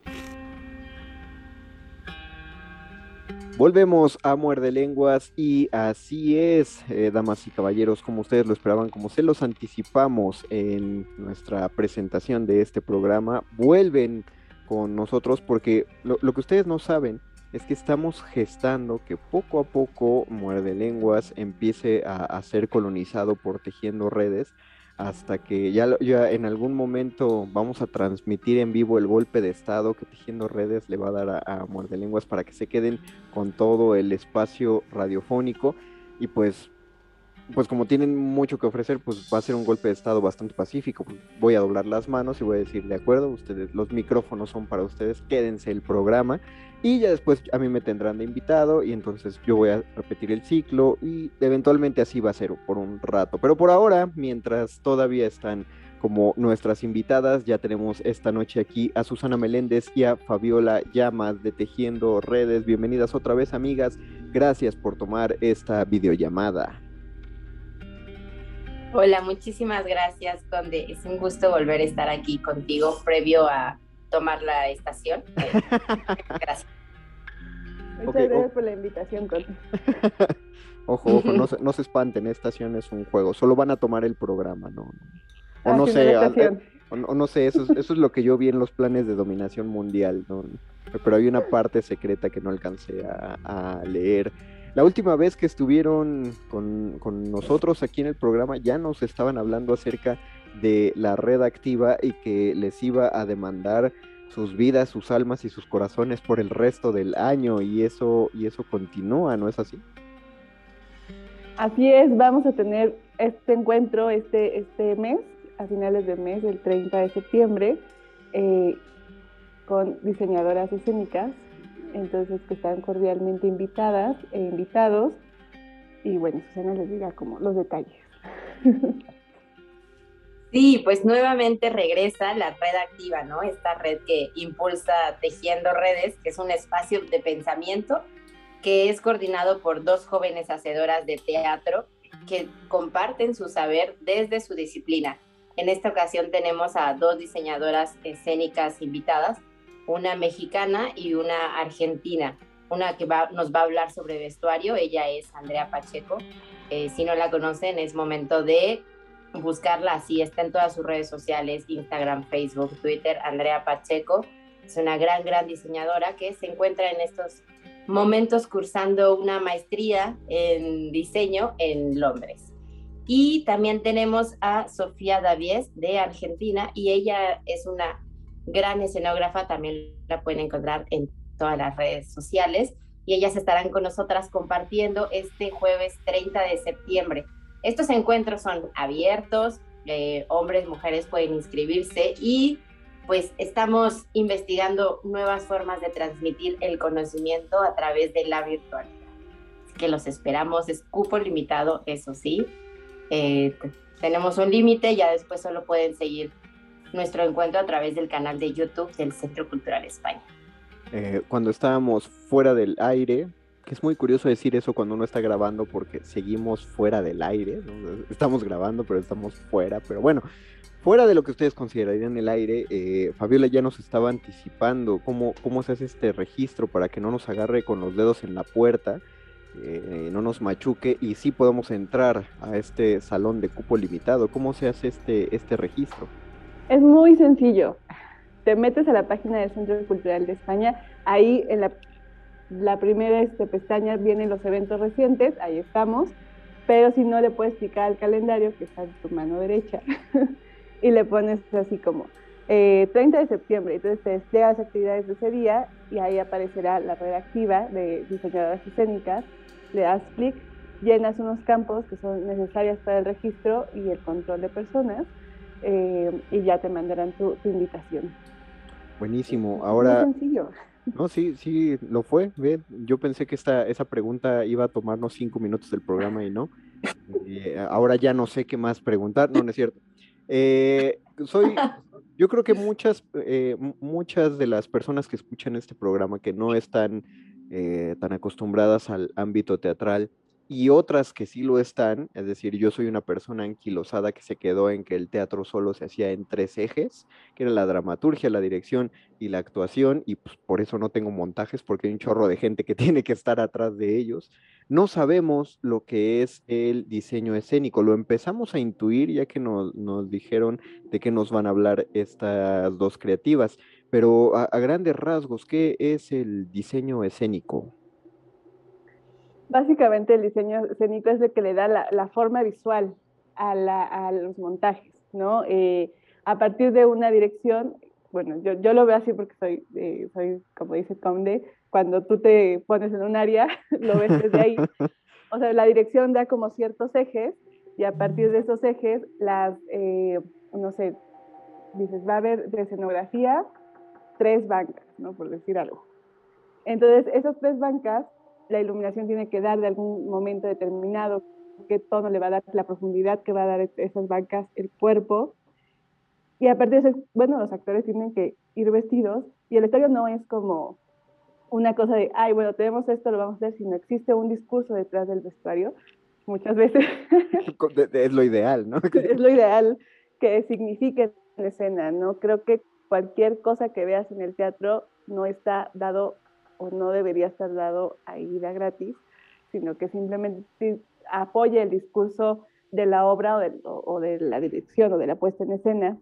Volvemos a Muerde Lenguas y así es, eh, damas y caballeros, como ustedes lo esperaban, como se los anticipamos en nuestra presentación de este programa, vuelven con nosotros porque lo, que ustedes no saben es que estamos gestando que poco a poco Muerde Lenguas empiece a, a ser colonizado por tejiendo redes hasta que ya, ya, en algún momento vamos a transmitir en vivo el golpe de estado que Tejiendo Redes le va a dar a, a Muerde Lenguas para que se queden con todo el espacio radiofónico y pues pues como tienen mucho que ofrecer, pues va a ser un golpe de estado bastante pacífico. Voy a doblar las manos y voy a decir, de acuerdo, ustedes, los micrófonos son para ustedes, quédense el programa y ya después a mí me tendrán de invitado y entonces yo voy a repetir el ciclo y eventualmente así va a ser por un rato. Pero por ahora, mientras todavía están como nuestras invitadas, ya tenemos esta noche aquí a Susana Meléndez y a Fabiola Llamas de Tejiendo Redes. Bienvenidas otra vez, amigas. Gracias por tomar esta videollamada. Hola, muchísimas gracias, Conde. Es un gusto volver a estar aquí contigo previo a tomar la estación. gracias. Muchas okay, gracias oh. por la invitación, ojo, ojo, no se, no se espanten, esta estación es un juego, solo van a tomar el programa, ¿no? O no sé, o, o, no sé, eso es, eso es lo que yo vi en los planes de dominación mundial, ¿no? Pero hay una parte secreta que no alcancé a, a leer. La última vez que estuvieron con, con, nosotros aquí en el programa ya nos estaban hablando acerca de la red activa y que les iba a demandar sus vidas, sus almas y sus corazones por el resto del año y eso y eso continúa, ¿no es así? Así es, vamos a tener este encuentro este, este mes, a finales del mes, el 30 de septiembre, eh, con diseñadoras escénicas entonces que están cordialmente invitadas e invitados. Y bueno, Susana les diga como los detalles. Sí, pues nuevamente regresa la red activa, ¿no? Esta red que impulsa Tejiendo Redes, que es un espacio de pensamiento que es coordinado por dos jóvenes hacedoras de teatro que comparten su saber desde su disciplina. En esta ocasión tenemos a dos diseñadoras escénicas invitadas, una mexicana y una argentina. Una que va, nos va a hablar sobre vestuario, ella es Andrea Pacheco. Eh, si no la conocen, es momento de buscarla así, está en todas sus redes sociales, Instagram, Facebook, Twitter, Andrea Pacheco. Es una gran, gran diseñadora que se encuentra en estos momentos cursando una maestría en diseño en Londres. Y también tenemos a Sofía Davies de Argentina y ella es una gran escenógrafa, también la pueden encontrar en todas las redes sociales y ellas estarán con nosotras compartiendo este jueves 30 de septiembre. Estos encuentros son abiertos, eh, hombres, mujeres pueden inscribirse y pues estamos investigando nuevas formas de transmitir el conocimiento a través de la virtualidad. Que los esperamos, es cupo limitado, eso sí. Eh, tenemos un límite, ya después solo pueden seguir nuestro encuentro a través del canal de YouTube del Centro Cultural España. eh, cuando estábamos fuera del aire, es muy curioso decir eso cuando uno está grabando porque seguimos fuera del aire, estamos grabando pero estamos fuera, pero bueno, fuera de lo que ustedes considerarían el aire, eh, Fabiola ya nos estaba anticipando cómo, cómo se hace este registro para que no nos agarre con los dedos en la puerta. Eh, no nos machuque y sí podemos entrar a este salón de cupo limitado. ¿Cómo se hace este, este registro? Es muy sencillo. Te metes a la página del Centro Cultural de España, ahí en la, la primera este, pestaña vienen los eventos recientes, ahí estamos, pero si no le puedes picar al calendario que está en tu mano derecha y le pones así como 30 eh, de septiembre, entonces te desplegas actividades de ese día y ahí aparecerá la red activa de diseñadoras escénicas, le das clic, llenas unos campos que son necesarios para el registro y el control de personas eh, y ya te mandarán tu, invitación. Buenísimo, ahora... Muy sencillo. No, sí, sí, lo fue. Yo pensé que esta, esa pregunta iba a tomarnos cinco minutos del programa y no. Eh, ahora ya no sé qué más preguntar. No, no es cierto. Eh, soy, yo creo que muchas, eh, muchas de las personas que escuchan este programa que no están eh, tan acostumbradas al ámbito teatral y otras que sí lo están, es decir, yo soy una persona anquilosada que se quedó en que el teatro solo se hacía en tres ejes, que era la dramaturgia, la dirección y la actuación, y pues por eso no tengo montajes, porque hay un chorro de gente que tiene que estar atrás de ellos. No sabemos lo que es el diseño escénico, lo empezamos a intuir ya que nos, dijeron de qué nos van a hablar estas dos creativas, pero a, grandes rasgos, ¿qué es el diseño escénico? Básicamente el diseño escénico es el que le da la, forma visual a, los montajes, ¿no? Eh, a partir de una dirección, bueno, yo, lo veo así porque soy, eh, soy, como dice Conde, cuando tú te pones en un área, lo ves desde ahí. O sea, la dirección da como ciertos ejes y a partir de esos ejes, las, eh, no sé, dices, va a haber de escenografía tres bancas, ¿no? Por decir algo. Entonces, esas tres bancas, la iluminación tiene que dar de algún momento determinado qué tono le va a dar, la profundidad que va a dar esas bancas, el cuerpo. Y a partir de eso, bueno, los actores tienen que ir vestidos y el vestuario no es como una cosa de, ay, bueno, tenemos esto, lo vamos a hacer, si no existe un discurso detrás del vestuario, muchas veces. es lo ideal, ¿no? es lo ideal que signifique en escena, ¿no? Creo que cualquier cosa que veas en el teatro no está dado o no debería estar dado de gratis, sino que simplemente apoya el discurso de la obra o de, la dirección o de la puesta en escena.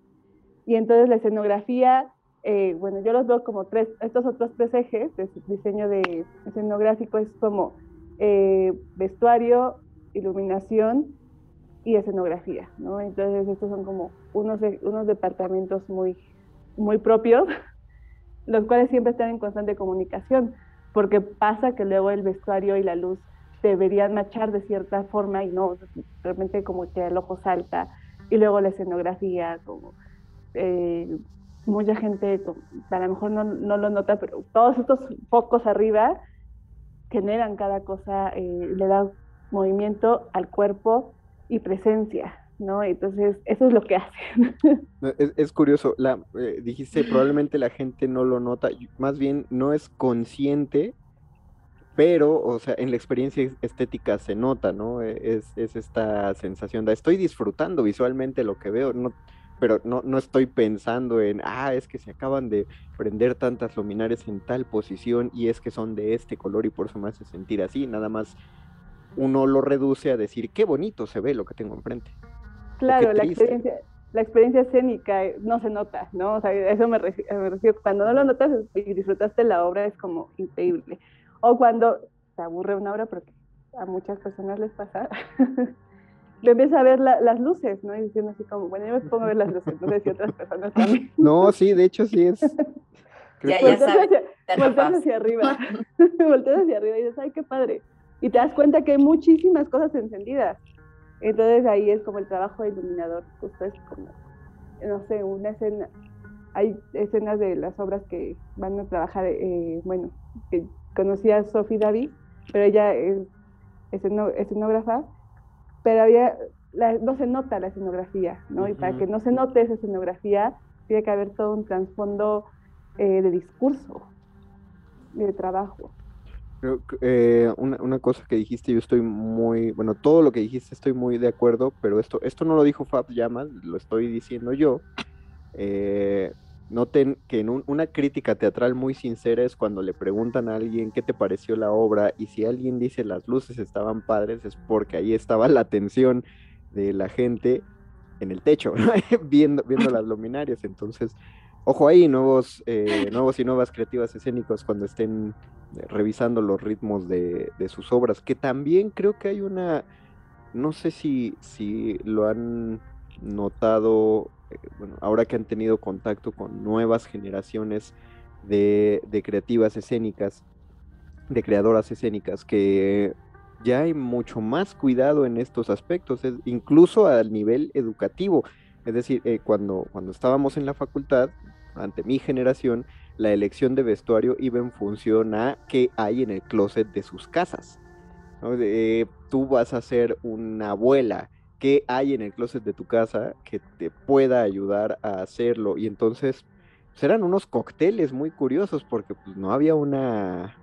Y entonces la escenografía eh, bueno, yo los veo como tres, estos otros tres ejes de diseño de escenográfico es como eh, vestuario, iluminación y escenografía, ¿no? Entonces estos son como unos, unos departamentos muy, muy propios, los cuales siempre están en constante comunicación, porque pasa que luego el vestuario y la luz deberían marchar de cierta forma y no, realmente como que el ojo salta, y luego la escenografía, como eh, mucha gente a lo mejor no, no, lo nota, pero todos estos focos arriba generan cada cosa, eh, le da movimiento al cuerpo y presencia, ¿no? Entonces, eso es lo que hacen. Es, curioso, la, eh, dijiste, probablemente la gente no lo nota, más bien no es consciente, pero, o sea, en la experiencia estética se nota, ¿no? Es, es esta sensación de, estoy disfrutando visualmente lo que veo, no pero no, no estoy pensando en, ah, es que se acaban de prender tantas luminarias en tal posición y es que son de este color y por eso me hace sentir así, nada más uno lo reduce a decir, qué bonito se ve lo que tengo enfrente. Claro, la experiencia, la experiencia escénica eh, no se nota, ¿no? O sea, eso me, refiero, cuando no lo notas y disfrutaste la obra es como increíble. O cuando te aburre una obra, porque a muchas personas les pasa, le empieza a ver las luces, ¿no? Y diciendo así como, bueno, yo me pongo a ver las luces, no sé si otras personas también. No, sí, de hecho sí es. ya, ya sabes, volteas hacia arriba, volteas hacia arriba y dices, ay, qué padre. Y te das cuenta que hay muchísimas cosas encendidas. Entonces ahí es como el trabajo de iluminador, justo es como, no sé, una escena, hay escenas de las obras que van a trabajar, eh, bueno, que conocí a Sophie David, pero ella es escenógrafa pero había, no se nota la escenografía, ¿no? Y para que no se note esa escenografía, tiene que haber todo un trasfondo eh, de discurso. de trabajo. Eh, una, una, cosa que dijiste, yo estoy muy, bueno, todo lo que dijiste estoy muy de acuerdo, pero esto, esto no lo dijo Fab Llamas, lo estoy diciendo yo. Eh, noten que en una crítica teatral muy sincera es cuando le preguntan a alguien qué te pareció la obra y si alguien dice las luces estaban padres es porque ahí estaba la atención de la gente en el techo, viendo, viendo las luminarias. Entonces, ojo ahí, nuevos, eh, nuevos y nuevas creativas escénicos cuando estén revisando los ritmos de, sus obras, que también creo que hay una, no sé si, si lo han notado, eh, bueno, ahora que han tenido contacto con nuevas generaciones de, creativas escénicas, de creadoras escénicas, que ya hay mucho más cuidado en estos aspectos, incluso al nivel educativo. Es decir, eh, cuando, cuando estábamos en la facultad, ante mi generación, la elección de vestuario iba en función a qué hay en el closet de sus casas. tú vas a ser una abuela, ¿qué hay en el closet de tu casa que te pueda ayudar a hacerlo? Y entonces pues, unos cócteles muy curiosos porque pues, no había una,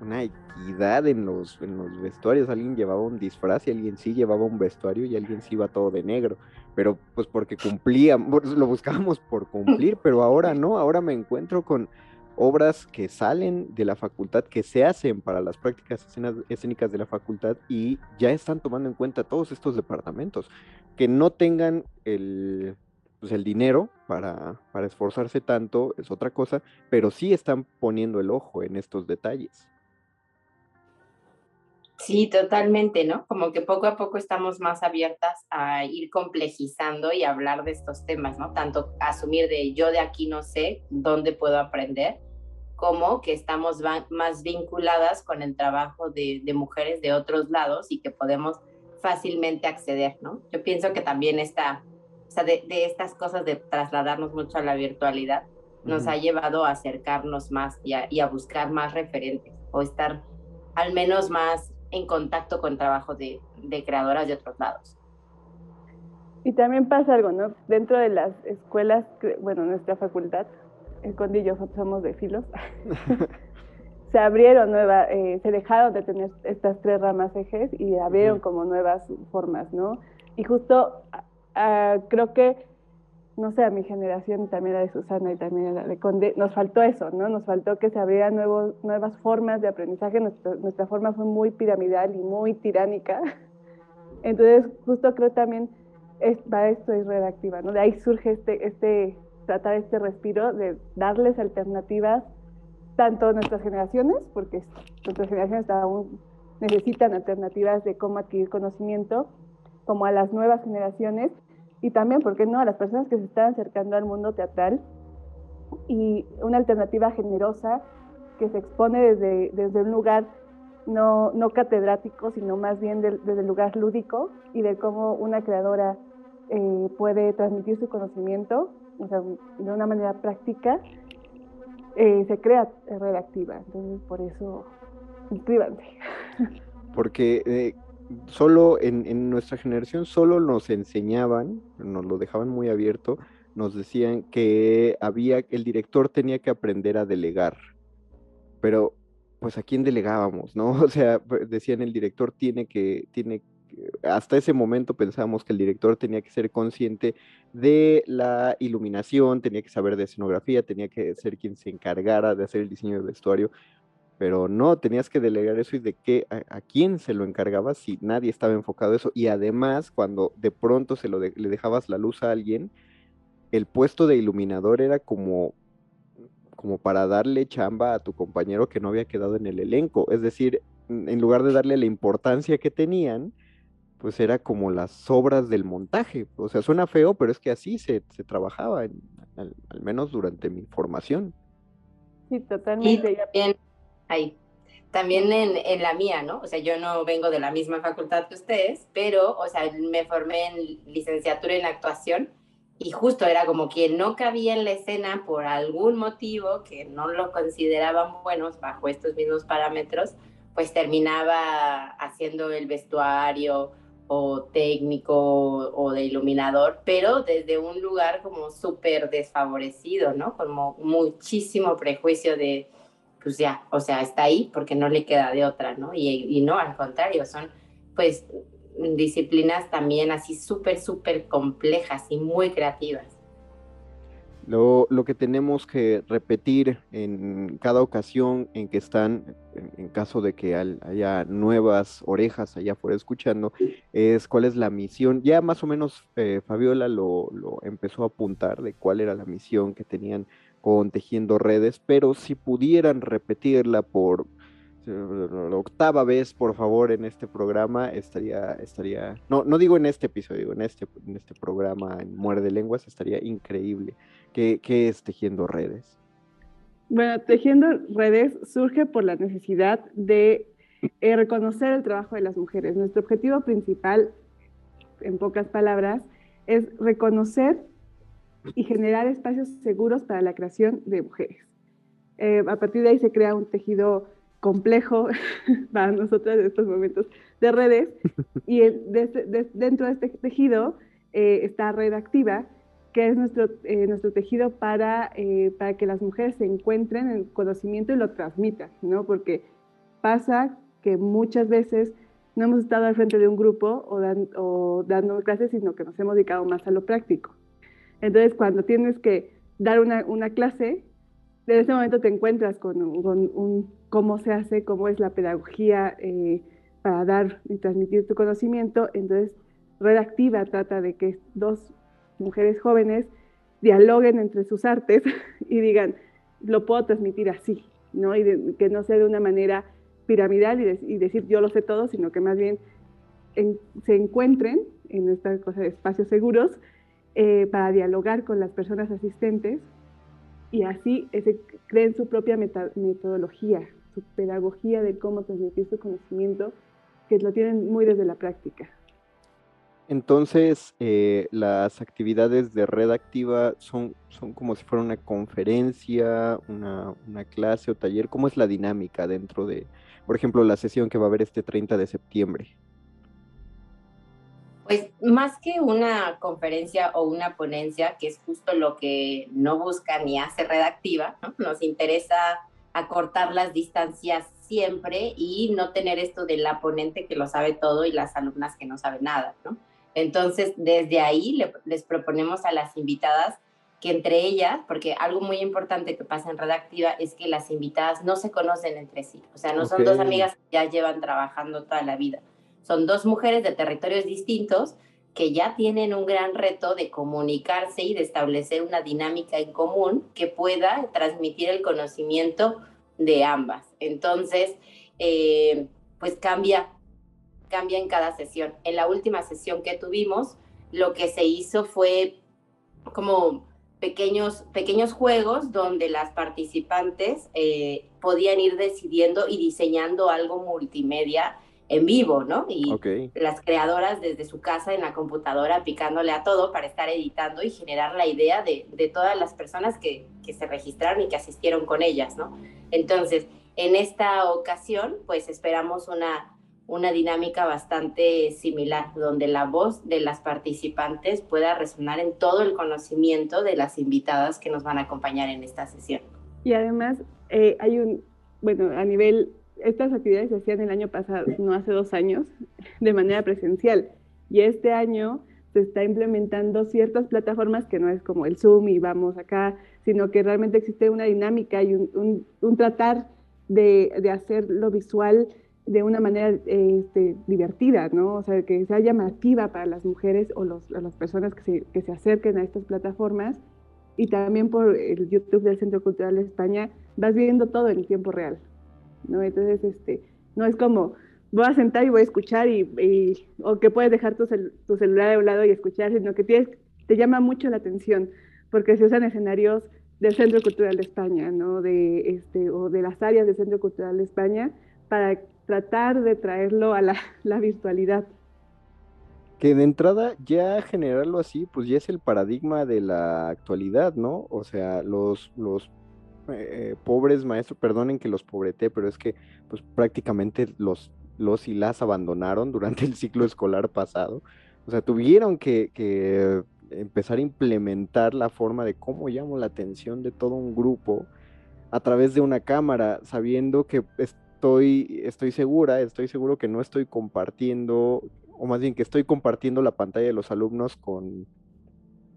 una equidad en los, en los vestuarios. Alguien llevaba un disfraz y alguien sí llevaba un vestuario y alguien sí iba todo de negro pero pues porque cumplía, lo buscábamos por cumplir, pero ahora no, ahora me encuentro con obras que salen de la facultad, que se hacen para las prácticas escénicas de la facultad y ya están tomando en cuenta todos estos departamentos, que no tengan el, pues el dinero para, para esforzarse tanto, es otra cosa, pero sí están poniendo el ojo en estos detalles. Sí, totalmente, ¿no? Como que poco a poco estamos más abiertas a ir complejizando y hablar de estos temas, ¿no? Tanto asumir de yo de aquí no sé dónde puedo aprender, como que estamos más vinculadas con el trabajo de, mujeres de otros lados y que podemos fácilmente acceder, ¿no? Yo pienso que también esta, o sea, de, estas cosas de trasladarnos mucho a la virtualidad, nos ha llevado a acercarnos más y a, y a buscar más referentes o estar al menos más en contacto con trabajo de, creadoras de otros lados. Y también pasa algo, ¿no? Dentro de las escuelas, bueno, nuestra facultad, el Conde y yo somos de filos, se abrieron nuevas, eh, se dejaron de tener estas tres ramas ejes y abrieron como nuevas formas, ¿no? Y justo creo que no sé, a mi generación, también la de Susana y también la de Conde, nos faltó eso, ¿no? Nos faltó que se abrieran nuevos, nuevas formas de aprendizaje. Nuestra, forma fue muy piramidal y muy tiránica. Entonces, justo creo también, es, para esto es redactiva, ¿no? De ahí surge este, este, tratar este respiro de darles alternativas tanto a nuestras generaciones, porque nuestras generaciones aún necesitan alternativas de cómo adquirir conocimiento, como a las nuevas generaciones, y también, ¿por qué no?, a las personas que se están acercando al mundo teatral y una alternativa generosa que se expone desde, desde un lugar no, no catedrático, sino más bien desde el lugar lúdico y de cómo una creadora eh, puede transmitir su conocimiento o sea, de una manera práctica, eh, se crea redactiva. Entonces, por eso, inscríbanse. Porque eh, solo en, nuestra generación solo nos enseñaban, nos lo dejaban muy abierto, nos decían que había, el director tenía que aprender a delegar. Pero, pues, ¿a quién delegábamos, no? O sea, decían el director tiene que, tiene hasta ese momento pensábamos que el director tenía que ser consciente de la iluminación, tenía que saber de escenografía, tenía que ser quien se encargara de hacer el diseño del vestuario, pero no, tenías que delegar eso y de qué, a, quién se lo encargabas si nadie estaba enfocado a eso. Y además, cuando de pronto se lo le dejabas la luz a alguien, el puesto de iluminador era como, como para darle chamba a tu compañero que no había quedado en el elenco. Es decir, en lugar de darle la importancia que tenían, pues era como las obras del montaje. O sea, suena feo, pero es que así se, se trabajaba, al, menos durante mi formación. Sí, totalmente. bien ahí. También en, en, la mía, ¿no? O sea, yo no vengo de la misma facultad que ustedes, pero, o sea, me formé en licenciatura en actuación y justo era como quien no cabía en la escena por algún motivo que no lo consideraban buenos bajo estos mismos parámetros, pues terminaba haciendo el vestuario o técnico o de iluminador, pero desde un lugar como súper desfavorecido, ¿no? Como muchísimo prejuicio de pues ya, o sea, está ahí porque no le queda de otra, ¿no? Y, no, al contrario, son pues disciplinas también así súper, súper complejas y muy creativas. Lo, lo, que tenemos que repetir en cada ocasión en que están, en, caso de que haya nuevas orejas allá afuera escuchando, es cuál es la misión. Ya más o menos eh, Fabiola lo, lo, empezó a apuntar de cuál era la misión que tenían con Tejiendo Redes, pero si pudieran repetirla por la octava vez, por favor, en este programa, estaría, estaría, no, no digo en este episodio, digo en este, en este programa en Muerde Lenguas, estaría increíble. ¿Qué, ¿Qué es Tejiendo Redes? Bueno, Tejiendo Redes surge por la necesidad de eh, reconocer el trabajo de las mujeres. Nuestro objetivo principal, en pocas palabras, es reconocer y generar espacios seguros para la creación de mujeres. Eh, a partir de ahí se crea un tejido complejo para nosotros en estos momentos de redes y dentro de este tejido eh, está Red Activa, que es nuestro, eh, nuestro tejido para, para que las mujeres se encuentren en conocimiento y lo transmitan, ¿no? Porque pasa que muchas veces no hemos estado al frente de un grupo o dando clases, sino que nos hemos dedicado más a lo práctico. Entonces, cuando tienes que dar una, una clase, en ese momento te encuentras con, un, cómo se hace, cómo es la pedagogía eh, para dar y transmitir tu conocimiento. Entonces, Redactiva trata de que dos mujeres jóvenes dialoguen entre sus artes y digan, lo puedo transmitir así, ¿no? Y que no sea de una manera piramidal y, decir yo lo sé todo, sino que más bien se encuentren en esta cosa de espacios seguros eh, para dialogar con las personas asistentes y así creen su propia metodología, su pedagogía de cómo transmitir su conocimiento, que lo tienen muy desde la práctica. Entonces, eh, las actividades de red activa son, son como si fuera una conferencia, una, una, clase o taller. ¿Cómo es la dinámica dentro de, por ejemplo, la sesión que va a haber este 30 de septiembre? Pues más que una conferencia o una ponencia, que es justo lo que no busca ni hace redactiva, nos interesa acortar las distancias siempre y no tener esto de la ponente que lo sabe todo y las alumnas que no saben nada. ¿no? Entonces, desde ahí les proponemos a las invitadas que entre ellas, porque algo muy importante que pasa en redactiva es que las invitadas no se conocen entre sí, o sea, no son dos amigas que ya llevan trabajando toda la vida son dos mujeres de territorios distintos que ya tienen un gran reto de comunicarse y de establecer una dinámica en común que pueda transmitir el conocimiento de ambas. Entonces, eh, pues cambia, cambia en cada sesión. En la última sesión que tuvimos, lo que se hizo fue como pequeños, pequeños juegos donde las participantes eh, podían ir decidiendo y diseñando algo multimedia en vivo, ¿no? Y las creadoras desde su casa en la computadora picándole a todo para estar editando y generar la idea de, todas las personas que, se registraron y que asistieron con ellas, ¿no? Entonces, en esta ocasión, pues esperamos una, una dinámica bastante similar, donde la voz de las participantes pueda resonar en todo el conocimiento de las invitadas que nos van a acompañar en esta sesión. Y además, eh, hay un, bueno, a nivel estas actividades se hacían el año pasado, no hace dos años, de manera presencial. Y este año se está implementando ciertas plataformas que no es como el Zoom y vamos acá, sino que realmente existe una dinámica y un, tratar de, de, hacer lo visual de una manera este, divertida, ¿no? O sea, que sea llamativa para las mujeres o los, las personas que se, que se acerquen a estas plataformas. Y también por el YouTube del Centro Cultural de España vas viendo todo en tiempo real. ¿No? Entonces, este, no es como, voy a sentar y voy a escuchar y, o que puedes dejar tu, celular a un lado y escuchar, sino que tienes, te llama mucho la atención, porque se usan escenarios del Centro Cultural de España, ¿no? De, este, o de las áreas del Centro Cultural de España, para tratar de traerlo a la, la virtualidad. Que de entrada ya generarlo así, pues ya es el paradigma de la actualidad, ¿no? O sea, los, los eh, pobres maestros, perdonen que los pobreté, pero es que pues prácticamente los, los y las abandonaron durante el ciclo escolar pasado. O sea, tuvieron que, empezar a implementar la forma de cómo llamo la atención de todo un grupo a través de una cámara, sabiendo que estoy, estoy segura, estoy seguro que no estoy compartiendo, o más bien que estoy compartiendo la pantalla de los alumnos con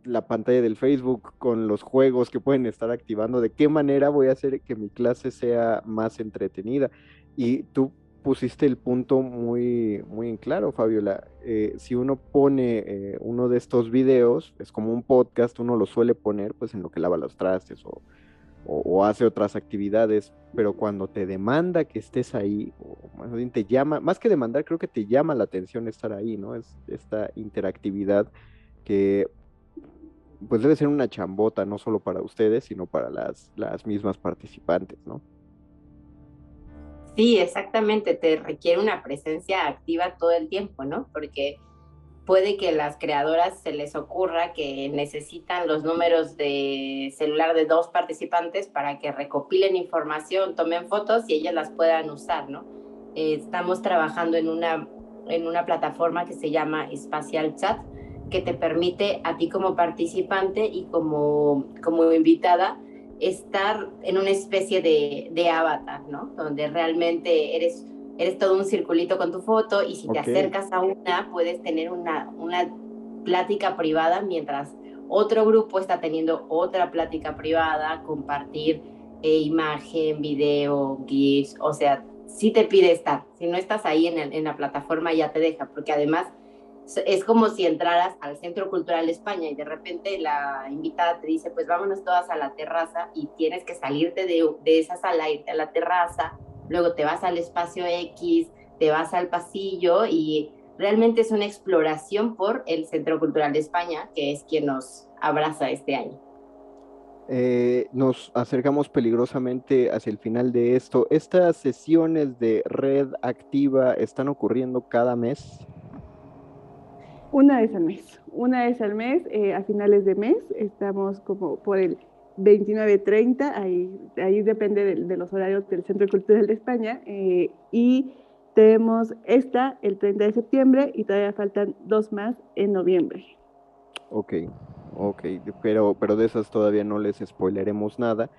la pantalla del Facebook, con los juegos que pueden estar activando, de qué manera voy a hacer que mi clase sea más entretenida. Y tú pusiste el punto muy, muy en claro, Fabiola. Eh, si uno pone eh, uno de estos videos, es como un podcast, uno lo suele poner pues en lo que lava los trastes o, o, hace otras actividades, pero cuando te demanda que estés ahí, o más bien te llama, más que demandar, creo que te llama la atención estar ahí, ¿no? Es esta interactividad que pues debe ser una chambota, no solo para ustedes, sino para las, las mismas participantes, ¿no? Sí, exactamente, te requiere una presencia activa todo el tiempo, ¿no? Porque puede que las creadoras se les ocurra que necesitan los números de celular de dos participantes para que recopilen información, tomen fotos y ellas las puedan usar, ¿no? Eh, estamos trabajando en una, en una plataforma que se llama Espacial Chat, que te permite a ti como participante y como, como invitada estar en una especie de, de avatar, ¿no? Donde realmente eres, eres todo un circulito con tu foto y si te acercas a una, puedes tener una, una plática privada mientras otro grupo está teniendo otra plática privada, compartir eh, imagen, video, GIFs, o sea, si te pide estar. Si no estás ahí en, en la plataforma ya te deja, porque además es como si entraras al Centro Cultural España y de repente la invitada te dice, pues vámonos todas a la terraza y tienes que salirte de, de esa sala, irte a la terraza, luego te vas al espacio X, te vas al pasillo y realmente es una exploración por el Centro Cultural de España, que es quien nos abraza este año. Eh, nos acercamos peligrosamente hacia el final de esto. ¿Estas sesiones de red activa están ocurriendo cada mes? Una vez al mes, una vez al mes, eh, a finales de mes, estamos como por el 29-30, ahí, ahí depende de, los horarios del Centro Cultural de España, eh, y tenemos esta el 30 de septiembre y todavía faltan dos más en noviembre. Ok, ok, pero, pero de esas todavía no les spoileremos nada.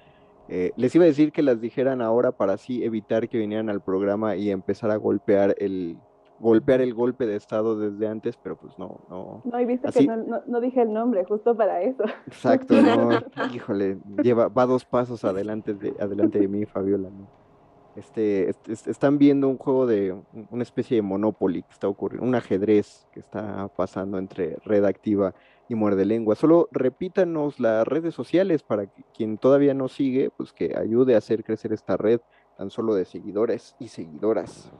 Eh, les iba a decir que las dijeran ahora para así evitar que vinieran al programa y empezar a golpear el, golpear el golpe de estado desde antes, pero pues no, no. No, y viste que no, no, dije el nombre, justo para eso. Exacto, no, híjole, lleva, va dos pasos adelante de, adelante de mí, Fabiola, Este, están viendo un juego de una especie de Monopoly que está ocurriendo, un ajedrez que está pasando entre Red Activa y Muerde Lengua. Solo repítanos las redes sociales para que quien todavía no sigue, pues que ayude a hacer crecer esta red tan solo de seguidores y seguidoras.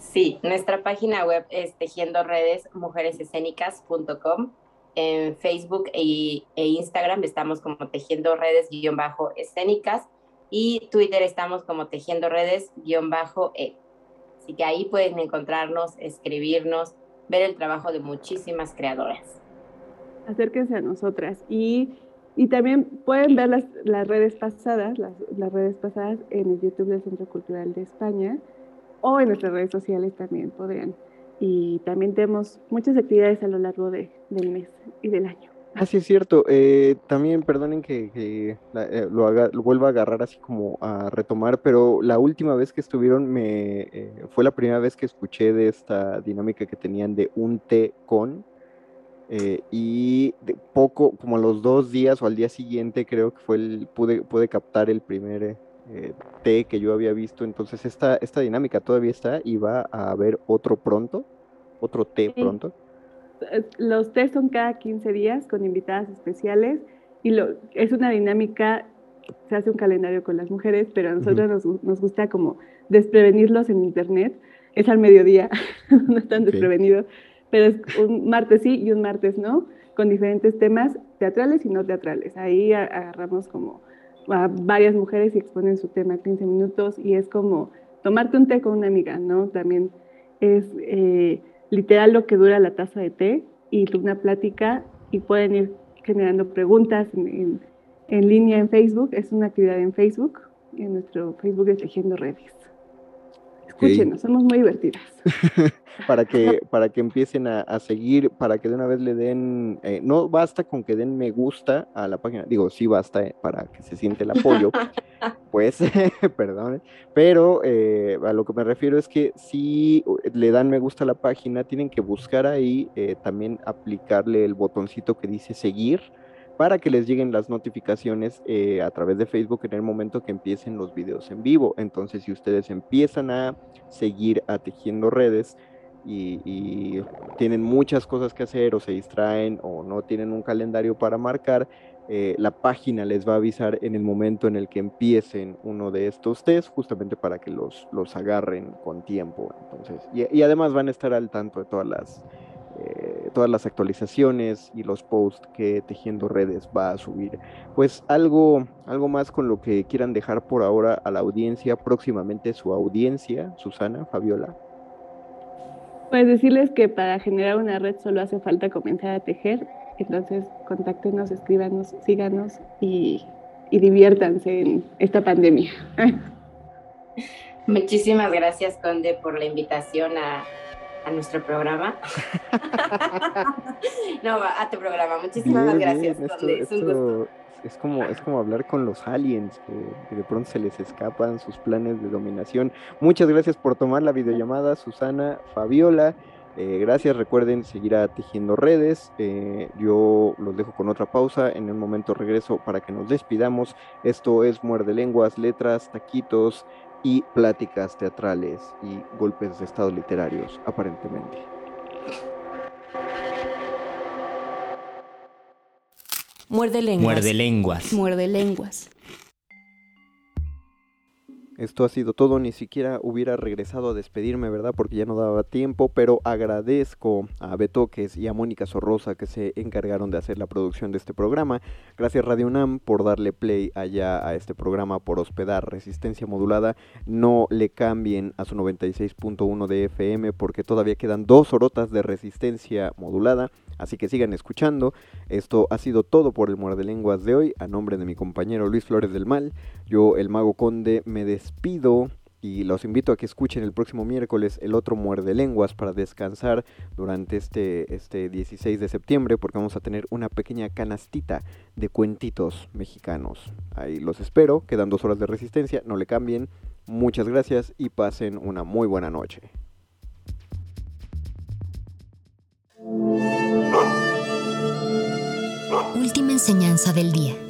Sí, nuestra página web es tejiendo redes mujeresescénicas.com. En Facebook e, e, Instagram estamos como tejiendo redes-escénicas y Twitter estamos como tejiendo redes-e. Así que ahí pueden encontrarnos, escribirnos, ver el trabajo de muchísimas creadoras. Acérquense a nosotras y, y también pueden ver las, las redes pasadas, las, las redes pasadas en el YouTube del Centro Cultural de España o en nuestras redes sociales también podrían. Y también tenemos muchas actividades a lo largo de, del mes y del año. Ah, sí, es cierto. Eh, también, perdonen que, eh, lo, vuelva a agarrar así como a retomar, pero la última vez que estuvieron me eh, fue la primera vez que escuché de esta dinámica que tenían de un té con. y poco, como a los dos días o al día siguiente, creo que fue el, pude, pude captar el primer eh, té que yo había visto. Entonces, esta, esta dinámica todavía está y va a haber otro pronto, otro té pronto. Los tés son cada 15 días con invitadas especiales y lo, es una dinámica, se hace un calendario con las mujeres, pero a nosotros nos, nos, gusta como desprevenirlos en internet. Es al mediodía, no están desprevenidos, pero es un martes sí y un martes no, con diferentes temas teatrales y no teatrales. Ahí agarramos como a varias mujeres y exponen su tema 15 minutos y es como tomarte un té con una amiga, ¿no? También es eh, literal lo que dura la taza de té y una plática y pueden ir generando preguntas en, en, línea en Facebook, es una actividad en Facebook, en nuestro Facebook es Tejiendo Redes. Escúchenos, somos muy divertidas. para que, para que empiecen a, seguir, para que de una vez le den, eh, no basta con que den me gusta a la página, digo, sí basta eh, para que se siente el apoyo, pues, perdón, pero eh, a lo que me refiero es que si le dan me gusta a la página, tienen que buscar ahí también aplicarle el botoncito que dice seguir para que les lleguen las notificaciones eh, a través de Facebook en el momento que empiecen los videos en vivo. Entonces, si ustedes empiezan a seguir a Tejiendo Redes y, tienen muchas cosas que hacer o se distraen o no tienen un calendario para marcar, eh, la página les va a avisar en el momento en el que empiecen uno de estos test, justamente para que los, los agarren con tiempo. Entonces, y además van a estar al tanto de todas las eh, todas las actualizaciones y los posts que Tejiendo Redes va a subir. Pues algo, algo más con lo que quieran dejar por ahora a la audiencia, próximamente su audiencia, Susana, Fabiola. Pues decirles que para generar una red solo hace falta comenzar a tejer, entonces contáctenos, escríbanos, síganos y, y diviértanse en esta pandemia. Muchísimas gracias, Conde, por la invitación a, a nuestro programa. no, a tu programa. Muchísimas gracias. es, como, es como hablar con los aliens, que, de pronto se les escapan sus planes de dominación. Muchas gracias por tomar la videollamada, Susana, Fabiola. Eh, gracias, recuerden seguir a Tejiendo Redes. Eh, yo los dejo con otra pausa. En un momento regreso para que nos despidamos. Esto es Muerde Lenguas, Letras, Taquitos, y pláticas teatrales y golpes de estado literarios, aparentemente. Muerde lenguas. Muerde lenguas. Muerde lenguas. Esto ha sido todo, ni siquiera hubiera regresado a despedirme, ¿verdad? Porque ya no daba tiempo, pero agradezco a Betoques y a Mónica Sorrosa que se encargaron de hacer la producción de este programa. Gracias Radio UNAM por darle play allá a este programa, por hospedar Resistencia Modulada. No le cambien a su 96.1 de FM porque todavía quedan dos horotas de Resistencia Modulada. Así que sigan escuchando. Esto ha sido todo por el Muerde Lenguas de hoy. A nombre de mi compañero Luis Flores del Mal, yo, el Mago Conde, me despido y los invito a que escuchen el próximo miércoles el otro Muerde Lenguas para descansar durante este, este 16 de septiembre porque vamos a tener una pequeña canastita de cuentitos mexicanos. Ahí los espero, quedan dos horas de resistencia, no le cambien. Muchas gracias y pasen una muy buena noche. Última enseñanza del día.